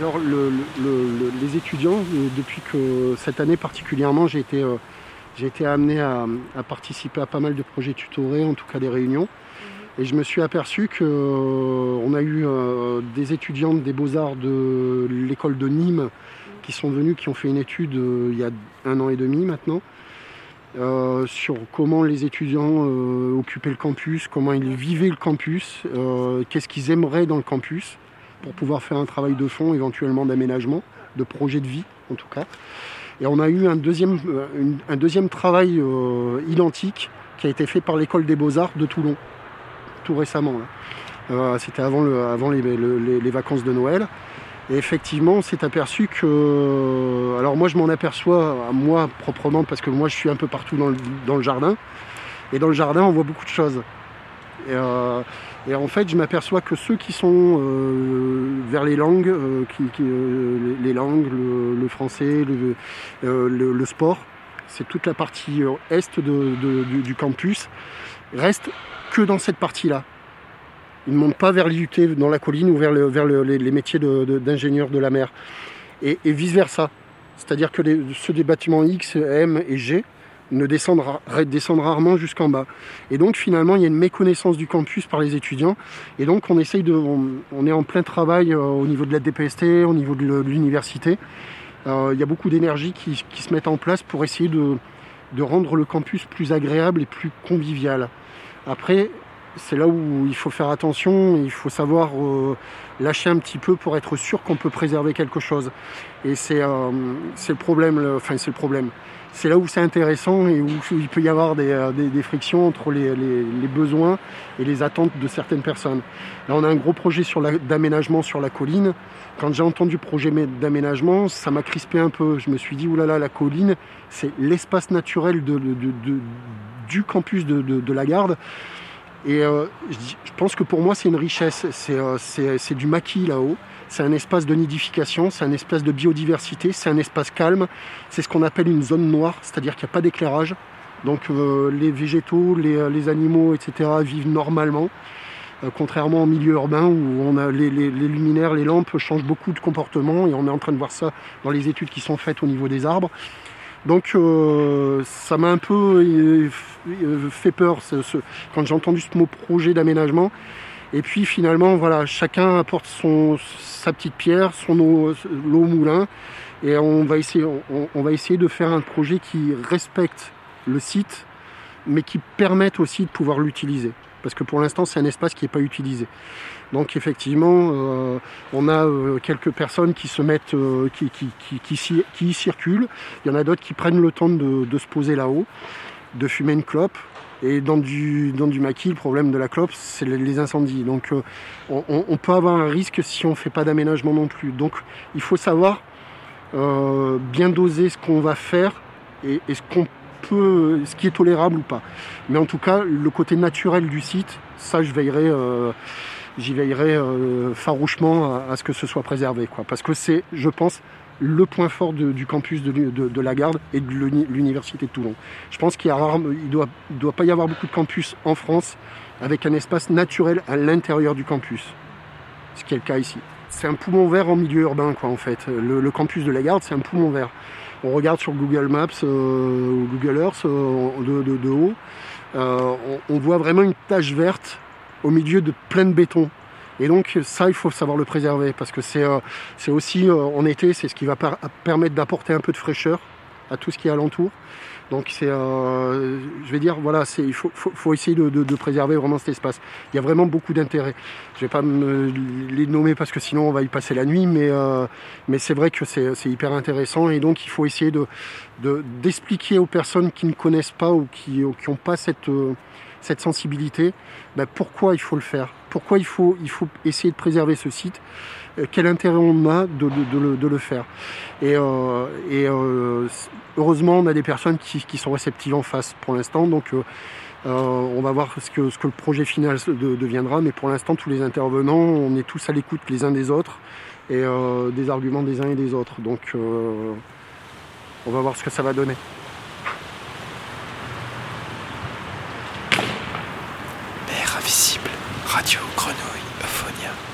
Alors les étudiants, depuis que cette année particulièrement, j'ai été, été amené à, participer à pas mal de projets tutorés, en tout cas des réunions. Et je me suis aperçu qu'on a eu des étudiants des beaux-arts de l'école de Nîmes qui sont venus, qui ont fait une étude il y a un an et demi maintenant, euh, sur comment les étudiants euh, occupaient le campus, comment ils vivaient le campus, euh, qu'est-ce qu'ils aimeraient dans le campus pour pouvoir faire un travail de fond, éventuellement d'aménagement, de projet de vie en tout cas. Et on a eu un deuxième, deuxième travail identique qui a été fait par l'école des beaux-arts de Toulon, tout récemment. C'était avant, le, avant les vacances de Noël. Et effectivement, on s'est aperçu que. Alors, moi, je m'en aperçois, moi proprement, parce que moi, je suis un peu partout dans le, jardin. Et dans le jardin, on voit beaucoup de choses. Et, euh, en fait, je m'aperçois que ceux qui sont euh, vers les langues, euh, les langues, le, français, le, sport, c'est toute la partie est du campus, restent que dans cette partie-là. Ils ne montent pas vers l'IUT dans la colline ou vers, les, métiers d'ingénieur de, la mer. Et, vice-versa. C'est-à-dire que ceux des bâtiments X, M et G ne descendent, rarement jusqu'en bas. Et donc finalement, il y a une méconnaissance du campus par les étudiants. Et donc on essaye de, on, est en plein travail euh, au niveau de la DPST, au niveau de l'université. Euh, il y a beaucoup d'énergie qui, se mettent en place pour essayer de, rendre le campus plus agréable et plus convivial. Après, c'est là où il faut faire attention, il faut savoir euh, lâcher un petit peu pour être sûr qu'on peut préserver quelque chose. Et c'est le problème, enfin c'est le problème. C'est là où c'est intéressant et où il peut y avoir des, euh, frictions entre les, besoins et les attentes de certaines personnes. Là, on a un gros projet d'aménagement sur la colline. Quand j'ai entendu projet d'aménagement, ça m'a crispé un peu. Je me suis dit, oulala, la colline, c'est l'espace naturel du campus de la garde. Et euh, je pense que pour moi, c'est une richesse. Euh, c'est du maquis là-haut. C'est un espace de nidification, c'est un espace de biodiversité, c'est un espace calme. C'est ce qu'on appelle une zone noire, c'est-à-dire qu'il n'y a pas d'éclairage. Donc euh, les végétaux, les, animaux, etc. vivent normalement. contrairement au milieu urbain où on a les, les, luminaires, les lampes changent beaucoup de comportement et on est en train de voir ça dans les études qui sont faites au niveau des arbres. Donc euh, ça m'a un peu euh, fait peur quand j'ai entendu ce mot projet d'aménagement. Et puis finalement, voilà, chacun apporte son, sa petite pierre, son eau, l'eau moulin, et on va, essayer, on, va essayer de faire un projet qui respecte le site, mais qui permette aussi de pouvoir l'utiliser. Parce que pour l'instant, c'est un espace qui n'est pas utilisé. Donc effectivement, euh, on a euh, quelques personnes qui se mettent, euh, qui, y circulent. Il y en a d'autres qui prennent le temps de, se poser là-haut, de fumer une clope. Et dans du, maquis, le problème de la clope, c'est les incendies. Donc on, peut avoir un risque si on ne fait pas d'aménagement non plus. Donc il faut savoir bien doser ce qu'on va faire et, ce qu'on peut, ce qui est tolérable ou pas. Mais en tout cas, le côté naturel du site, ça je veillerai j'y veillerai euh, farouchement à, ce que ce soit préservé. Quoi. Parce que c'est, je pense, le point fort du campus de, la Garde et de l'Université de Toulon. Je pense qu'il ne doit, doit pas y avoir beaucoup de campus en France avec un espace naturel à l'intérieur du campus. Ce qui est le cas ici. C'est un poumon vert en milieu urbain, quoi, en fait. Le, campus de la Garde, c'est un poumon vert. On regarde sur Google Maps euh, ou Google Earth euh, de, haut. on, voit vraiment une tache verte au milieu de plein de béton. Et donc ça, il faut savoir le préserver parce que c'est euh, aussi euh, en été, c'est ce qui va permettre d'apporter un peu de fraîcheur à tout ce qui est alentour. Donc c'est, euh, je vais dire, voilà, il faut, essayer de, préserver vraiment cet espace. Il y a vraiment beaucoup d'intérêt. Je vais pas me les nommer parce que sinon on va y passer la nuit, mais, mais c'est vrai que c'est, hyper intéressant et donc il faut essayer de, d'expliquer aux personnes qui ne connaissent pas ou qui n'ont pas cette cette sensibilité, ben, pourquoi il faut le faire? Pourquoi il faut, il faut essayer de préserver ce site? euh, Quel intérêt on a de, le, faire? Et, euh, euh, heureusement, on a des personnes qui, sont réceptives en face pour l'instant, donc on va voir ce que, le projet final deviendra, mais pour l'instant, tous les intervenants, on est tous à l'écoute les uns des autres et des arguments des uns et des autres. Donc on va voir ce que ça va donner. Radio Grenouille Euphonia.